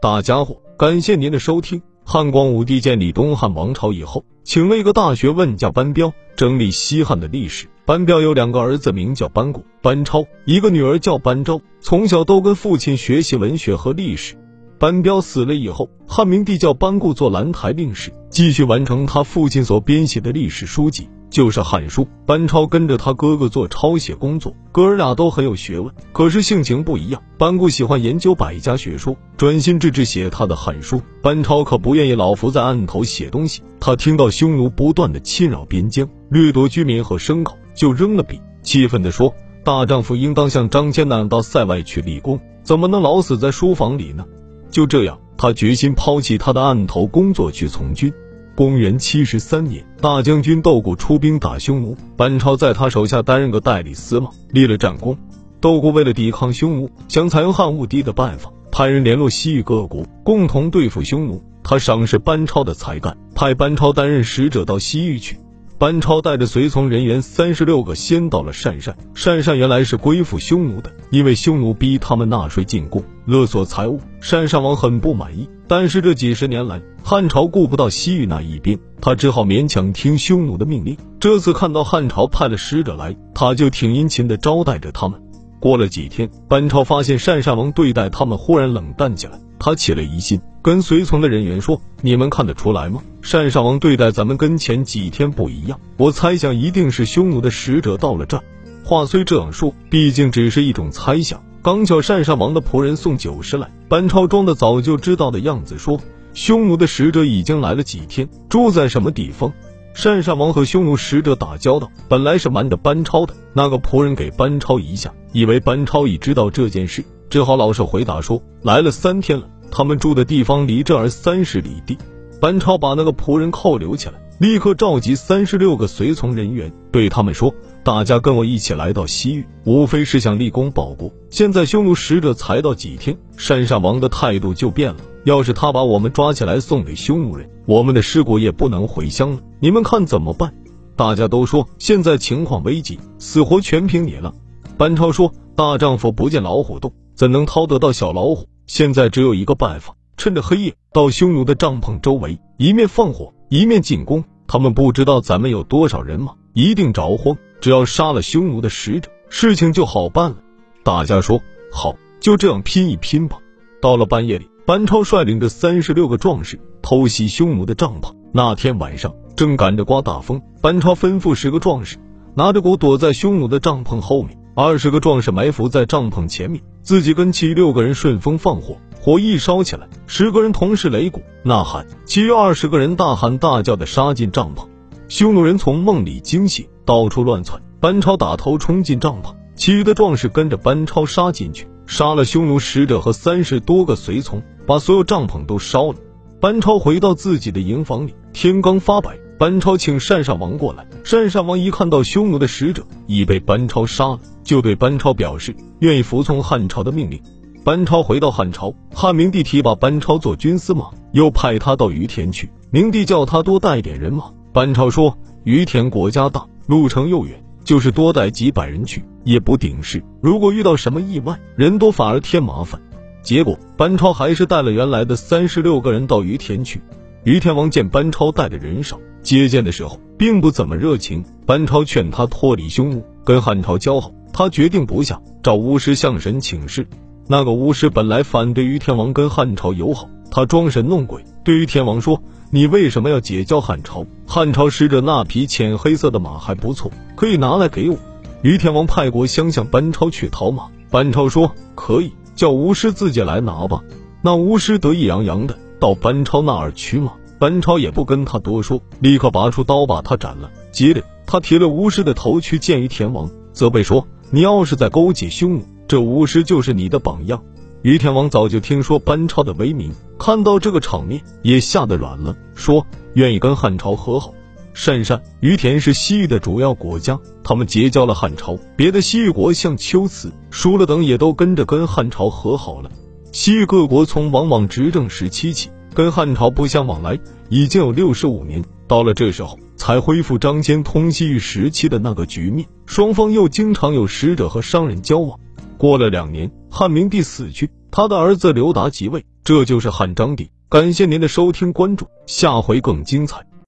大家伙，感谢您的收听。汉光武帝建立东汉王朝以后，请了一个大学问家班彪整理西汉的历史。班彪有两个儿子，名叫班固、班超，一个女儿叫班昭。从小都跟父亲学习文学和历史。班彪死了以后，汉明帝叫班固做兰台令史，继续完成他父亲所编写的历史书籍。就是《汉书》，班超跟着他哥哥做抄写工作，哥儿俩都很有学问，可是性情不一样。班固喜欢研究百家学说，专心致志写他的《汉书》；班超可不愿意老伏在案头写东西。他听到匈奴不断的侵扰边疆，掠夺居民和牲口，就扔了笔，气愤地说：“大丈夫应当像张骞那样到塞外去立功，怎么能老死在书房里呢？”就这样，他决心抛弃他的案头工作去从军。公元七十三年，大将军窦固出兵打匈奴，班超在他手下担任个代理司马，立了战功。窦固为了抵抗匈奴，想采用汉武帝的办法，派人联络西域各国，共同对付匈奴。他赏识班超的才干，派班超担任使者到西域去。班超带着随从人员三十六个，先到了鄯善。鄯善原来是归附匈奴的，因为匈奴逼他们纳税进贡，勒索财物，鄯善王很不满意。但是这几十年来，汉朝顾不到西域那一边，他只好勉强听匈奴的命令。这次看到汉朝派了使者来，他就挺殷勤的招待着他们。过了几天，班超发现单善王对待他们忽然冷淡起来，他起了疑心，跟随从的人员说：“你们看得出来吗？单善王对待咱们跟前几天不一样。我猜想一定是匈奴的使者到了这儿。”话虽这样说，毕竟只是一种猜想。刚巧单善王的仆人送酒食来，班超装的早就知道的样子说：“匈奴的使者已经来了几天，住在什么地方？”鄯善王和匈奴使者打交道，本来是瞒着班超的。那个仆人给班超一下，以为班超已知道这件事，只好老实回答说：“来了三天了，他们住的地方离这儿三十里地。”班超把那个仆人扣留起来，立刻召集三十六个随从人员，对他们说：“大家跟我一起来到西域，无非是想立功报国。现在匈奴使者才到几天，鄯善王的态度就变了。”要是他把我们抓起来送给匈奴人，我们的尸骨也不能回乡了。你们看怎么办？大家都说现在情况危急，死活全凭你了。班超说：“大丈夫不见老虎洞，怎能掏得到小老虎？现在只有一个办法，趁着黑夜到匈奴的帐篷周围，一面放火，一面进攻。他们不知道咱们有多少人马，一定着慌。只要杀了匈奴的使者，事情就好办了。”大家说：“好，就这样拼一拼吧。”到了半夜里。班超率领着三十六个壮士偷袭匈奴的帐篷。那天晚上正赶着刮大风，班超吩咐十个壮士拿着鼓躲在匈奴的帐篷后面，二十个壮士埋伏在帐篷前面，自己跟其余六个人顺风放火。火一烧起来，十个人同时擂鼓呐喊，其余二十个人大喊大叫的杀进帐篷。匈奴人从梦里惊醒，到处乱窜。班超打头冲进帐篷，其余的壮士跟着班超杀进去，杀了匈奴使者和三十多个随从。把所有帐篷都烧了。班超回到自己的营房里，天刚发白，班超请单善王过来。单善王一看到匈奴的使者已被班超杀了，就对班超表示愿意服从汉朝的命令。班超回到汉朝，汉明帝提拔班超做军司马，又派他到于田去。明帝叫他多带一点人马。班超说：“于田国家大，路程又远，就是多带几百人去也不顶事。如果遇到什么意外，人多反而添麻烦。”结果，班超还是带了原来的三十六个人到于田去。于天王见班超带的人少，接见的时候并不怎么热情。班超劝他脱离匈奴，跟汉朝交好。他决定不下，找巫师向神请示。那个巫师本来反对于天王跟汉朝友好，他装神弄鬼，对于天王说：“你为什么要结交汉朝？汉朝使者那匹浅黑色的马还不错，可以拿来给我。”于天王派国相向班超去讨马。班超说：“可以。”叫巫师自己来拿吧。那巫师得意洋洋的到班超那儿取马，班超也不跟他多说，立刻拔出刀把他斩了。接着他提了巫师的头去见于田王，责备说：“你要是在勾结匈奴，这巫师就是你的榜样。”于田王早就听说班超的威名，看到这个场面也吓得软了，说愿意跟汉朝和好。鄯善、于田是西域的主要国家，他们结交了汉朝。别的西域国像龟兹、疏勒等也都跟着跟汉朝和好了。西域各国从王莽执政时期起，跟汉朝不相往来，已经有六十五年。到了这时候，才恢复张骞通西域时期的那个局面，双方又经常有使者和商人交往。过了两年，汉明帝死去。他的儿子刘达即位，这就是汉章帝。感谢您的收听关注，下回更精彩。